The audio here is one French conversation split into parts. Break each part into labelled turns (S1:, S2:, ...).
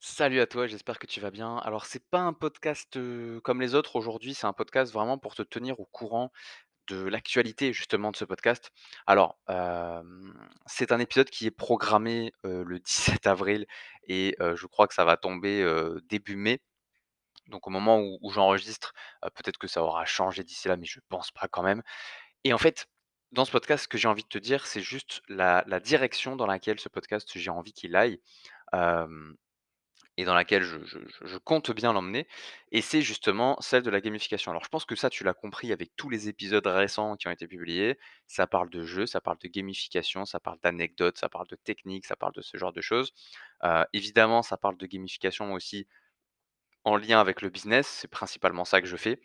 S1: Salut à toi, j'espère que tu vas bien. Alors, c'est pas un podcast, comme les autres aujourd'hui, c'est un podcast vraiment pour te tenir au courant de l'actualité justement de ce podcast. Alors, c'est un épisode qui est programmé, le 17 avril et je crois que ça va tomber, début mai. Donc au moment où j'enregistre, peut-être que ça aura changé d'ici là, mais je pense pas quand même et en fait, dans ce podcast, ce que j'ai envie de te dire, c'est juste la direction dans laquelle ce podcast, j'ai envie qu'il aille. Et dans laquelle je compte bien l'emmener et c'est justement celle de la gamification. Alors je pense que ça, tu l'as compris avec tous les épisodes récents qui ont été publiés. Ça parle de jeux, ça parle de gamification, ça parle d'anecdotes, ça parle de techniques, ça parle de ce genre de choses. Heu, évidemment, ça parle de gamification aussi en lien avec le business, c'est principalement ça que je fais.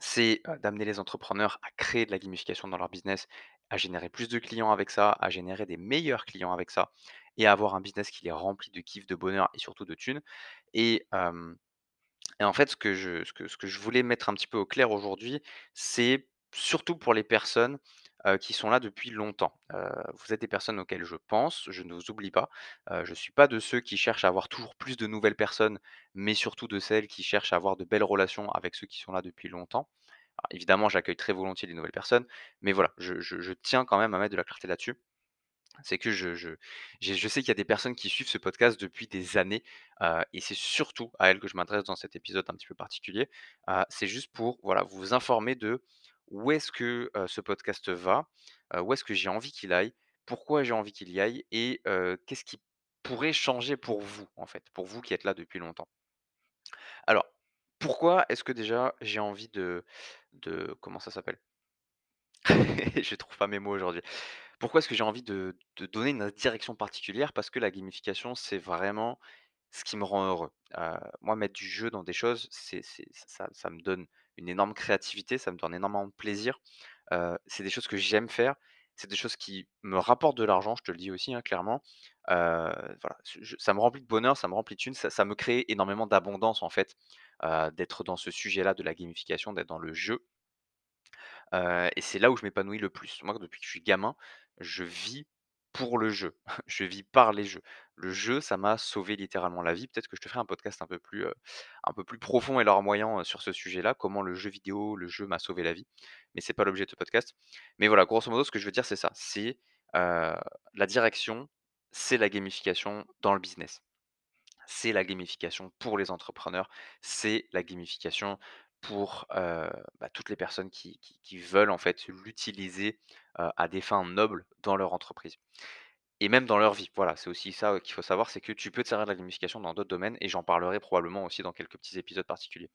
S1: C'est, heu, d'amener les entrepreneurs à créer de la gamification dans leur business, à générer plus de clients avec ça, à générer des meilleurs clients avec ça et à avoir un business qui les remplit de kiff, de bonheur et surtout de thunes et en fait, ce que je voulais mettre un petit peu au clair aujourd'hui, c'est surtout pour les personnes, qui sont là depuis longtemps. Vous êtes des personnes auxquelles je pense, je ne vous oublie pas. Je suis pas de ceux qui cherchent à avoir toujours plus de nouvelles personnes, mais surtout de celles qui cherchent à avoir de belles relations avec ceux qui sont là depuis longtemps. Évidemment, j'accueille très volontiers des nouvelles personnes, mais voilà, je tiens quand même à mettre de la clarté là-dessus. C'est que je sais qu'il y a des personnes qui suivent ce podcast depuis des années, heu et c'est surtout à elles que je m'adresse dans cet épisode un petit peu particulier. Heu, c'est juste pour, voilà, vous informer de où est-ce que, heu, ce podcast va, où est-ce que j'ai envie qu'il aille, pourquoi j'ai envie qu'il y aille et qu'est-ce qui pourrait changer pour vous, en fait, pour vous qui êtes là depuis longtemps. Alors, pourquoi est-ce que déjà j'ai envie de de comment ça s'appelle? Je trouve pas mes mots aujourd'hui. Pourquoi est-ce que j'ai envie de donner une direction particulière? Parce que la gamification, c'est vraiment ce qui me rend heureux. Heu, moi, mettre du jeu dans des choses, c'est ça me donne une énorme créativité, ça me donne énormément de plaisir. Heu, c'est des choses que j'aime faire, c'est des choses qui me rapportent de l'argent, je te le dis aussi, hein, clairement. Ça me remplit de bonheur, ça me remplit de thunes, ça me crée énormément d'abondance, en fait, d'être dans ce sujet-là de la gamification, d'être dans le jeu. Et c'est là où je m'épanouis le plus. Moi, depuis que je suis gamin, je vis pour le jeu. Je vis par les jeux. Le jeu, ça m'a sauvé littéralement la vie. Peut-être que je te ferai un podcast un peu plus, un peu plus profond et larmoyant, sur ce sujet-là, comment le jeu vidéo, le jeu m'a sauvé la vie. Mais c'est pas l'objet de ce podcast. Mais voilà, grosso modo, ce que je veux dire, c'est ça. C'est, la direction, c'est la gamification dans le business c'est la gamification pour les entrepreneurs, c'est la gamification pour, bah, toutes les personnes qui veulent en fait l'utiliser, à des fins nobles dans leur entreprise et même dans leur vie. Voilà, c'est aussi ça, qu'il faut savoir, c'est que tu peux te servir de la gamification dans d'autres domaines et j'en parlerai probablement aussi dans quelques petits épisodes particuliers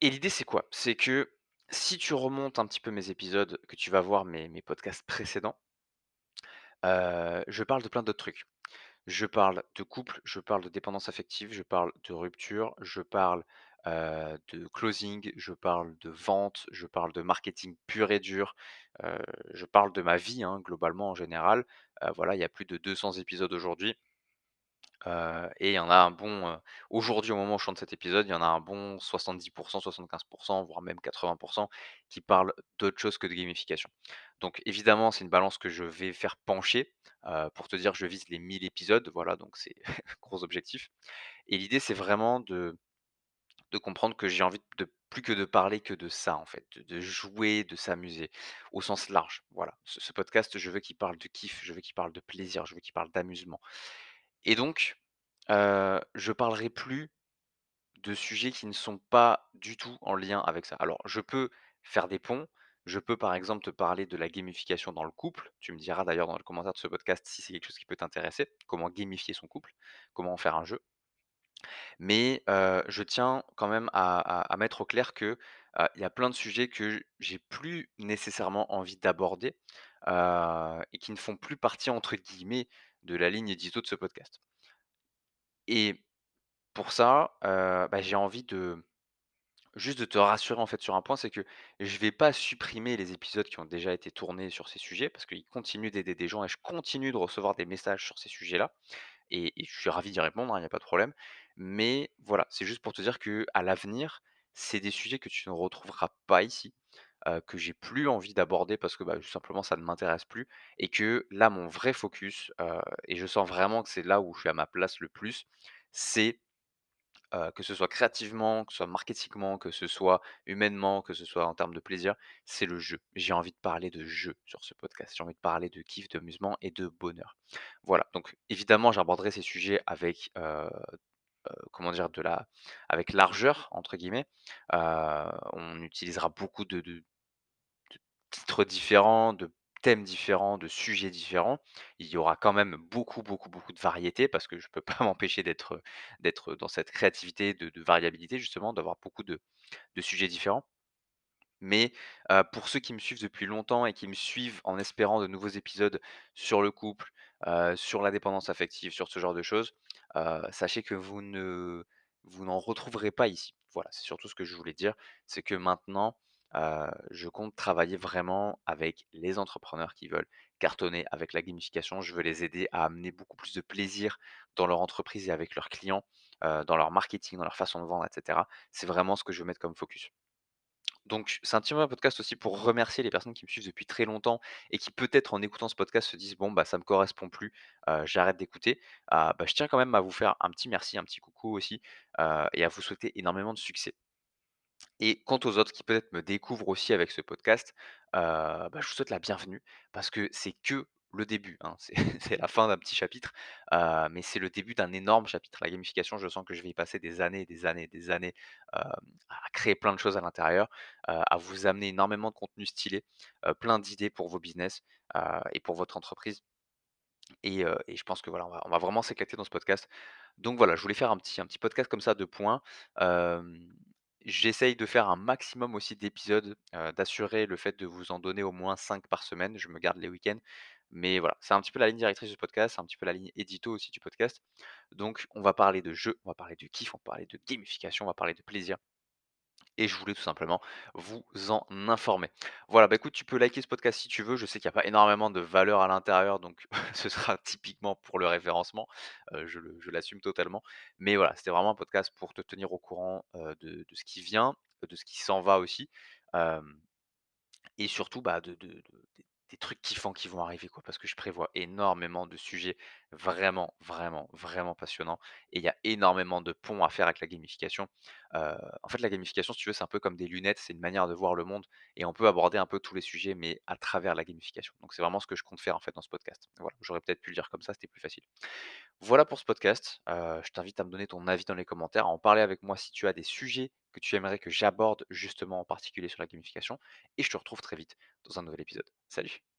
S1: et l'idée c'est quoi? C'est que si tu remontes un petit peu mes épisodes, que tu vas voir mes podcasts précédents, je parle de plein d'autres trucs. Je parle de couple, je parle de dépendance affective, je parle de rupture, je parle, de closing, je parle de vente, je parle de marketing pur et dur, je parle de ma vie, hein, globalement en général. Voilà, il y a plus de 200 épisodes aujourd'hui, et il y en a un bon, aujourd'hui au moment où je tourne cet épisode, il y en a un bon 70% 75% voire même 80% qui parlent d'autre chose que de gamification. Donc évidemment, c'est une balance que je vais faire pencher, pour te dire je vise les 1000 épisodes, voilà, donc c'est gros objectif et l'idée, c'est vraiment de de comprendre que j'ai envie de plus que de parler que de ça, en fait, de jouer, de s'amuser au sens large, voilà. Ce podcast, je veux qu'il parle de kiff, je veux qu'il parle de plaisir, je veux qu'il parle d'amusement et donc, je parlerai plus de sujets qui ne sont pas du tout en lien avec ça. Alors, je peux faire des ponts. Je peux, par exemple, te parler de la gamification dans le couple. Tu me diras d'ailleurs dans le commentaire de ce podcast si c'est quelque chose qui peut t'intéresser. Comment gamifier son couple, comment en faire un jeu. Mais, je tiens quand même à mettre au clair que, il y a plein de sujets que j'ai plus nécessairement envie d'aborder, et qui ne font plus partie entre guillemets «de la ligne édito» de ce podcast. Et pour ça, bah, j'ai envie de Juste de te rassurer en fait sur un point, c'est que je vais pas supprimer les épisodes qui ont déjà été tournés sur ces sujets, parce qu'ils continuent d'aider des gens et je continue de recevoir des messages sur ces sujets-là et je suis ravi d'y répondre, hein, il y a pas de problème. Mais voilà, c'est juste pour te dire que à l'avenir, c'est des sujets que tu ne retrouveras pas ici. heu, que j'ai plus envie d'aborder parce que, bah, tout simplement ça ne m'intéresse plus et que là mon vrai focus, et je sens vraiment que c'est là où je suis à ma place le plus, c'est, que ce soit créativement, que ce soit marketingment, que ce soit humainement, que ce soit en termes de plaisir, c'est le jeu. J'ai envie de parler de jeu sur ce podcast. J'ai envie de parler de kiff, d'amusement et de bonheur. Voilà, donc évidemment j'aborderai ces sujets avec, comment dire? De la avec «largeur» entre guillemets. On utilisera beaucoup de titres différents, de thèmes différents, de sujets différents. Il y aura quand même beaucoup, beaucoup, beaucoup de variété parce que je peux pas m'empêcher d'être, d'être dans cette créativité de variabilité justement, d'avoir beaucoup de sujets différents. Mais, pour ceux qui me suivent depuis longtemps et qui me suivent en espérant de nouveaux épisodes sur le couple, heu, sur la dépendance affective, sur ce genre de choses, heu, sachez que vous ne vous n'en retrouverez pas ici. Voilà, c'est surtout ce que je voulais dire. C'est que maintenant, heu, je compte travailler vraiment avec les entrepreneurs qui veulent cartonner avec la gamification. Je veux les aider à amener beaucoup plus de plaisir dans leur entreprise et avec leurs clients, dans leur marketing, dans leur façon de vendre et cetera. C'est vraiment ce que je veux mettre comme focus. Donc, c'est un petit peu un podcast aussi pour remercier les personnes qui me suivent depuis très longtemps et qui peut-être en écoutant ce podcast se disent bon bah ça me correspond plus, heu, j'arrête d'écouter. Ah, bah, je tiens quand même à vous faire un petit merci, un petit coucou aussi, heu, et à vous souhaiter énormément de succès. Et quant aux autres qui peut-être me découvrent aussi avec ce podcast, heu, bah, je vous souhaite la bienvenue parce que c'est que le début, hein. C'est la fin d'un petit chapitre, heu, mais c'est le début d'un énorme chapitre. La gamification, je sens que je vais y passer des années, des années, des années, hem, à créer plein de choses à l'intérieur, heu, à vous amener énormément de contenu stylé, plein d'idées pour vos business, et pour votre entreprise. Et je pense que voilà, on va vraiment s'éclater dans ce podcast. Donc voilà, je voulais faire un petit un petit podcast comme ça de points. J'essaye de faire un maximum aussi d'épisodes, d'assurer le fait de vous en donner au moins 5 par semaine. Je me garde les week-ends. Mais voilà, c'est un petit peu la ligne directrice du podcast, c'est un petit peu la ligne édito aussi du podcast. Donc on va parler de jeux, on va parler de kiff, on va parler de gamification, on va parler de plaisir et je voulais tout simplement vous en informer. Voilà, bah, écoute, tu peux liker ce podcast si tu veux. Je sais qu'il y a pas énormément de valeur à l'intérieur, donc ce sera typiquement pour le référencement, heu, je l'assume totalement. Mais voilà, c'était vraiment un podcast pour te tenir au courant, heu, de ce qui vient, de ce qui s'en va aussi, et surtout, bah, de des trucs kiffants qui vont arriver, quoi. Parce que je prévois énormément de sujets vraiment, vraiment, vraiment passionnants et il y a énormément de ponts à faire avec la gamification. Heu, en fait, la gamification, si tu veux, c'est un peu comme des lunettes, c'est une manière de voir le monde et on peut aborder un peu tous les sujets, mais à travers la gamification. Donc c'est vraiment ce que je compte faire, en fait, dans ce podcast. Voilà, j'aurais peut-être pu le dire comme ça, c'était plus facile. Voilà pour ce podcast. Heu, je t'invite à me donner ton avis dans les commentaires, à en parler avec moi si tu as des sujets que tu aimerais que j'aborde justement en particulier sur la gamification et je te retrouve très vite dans un nouvel épisode. Salut.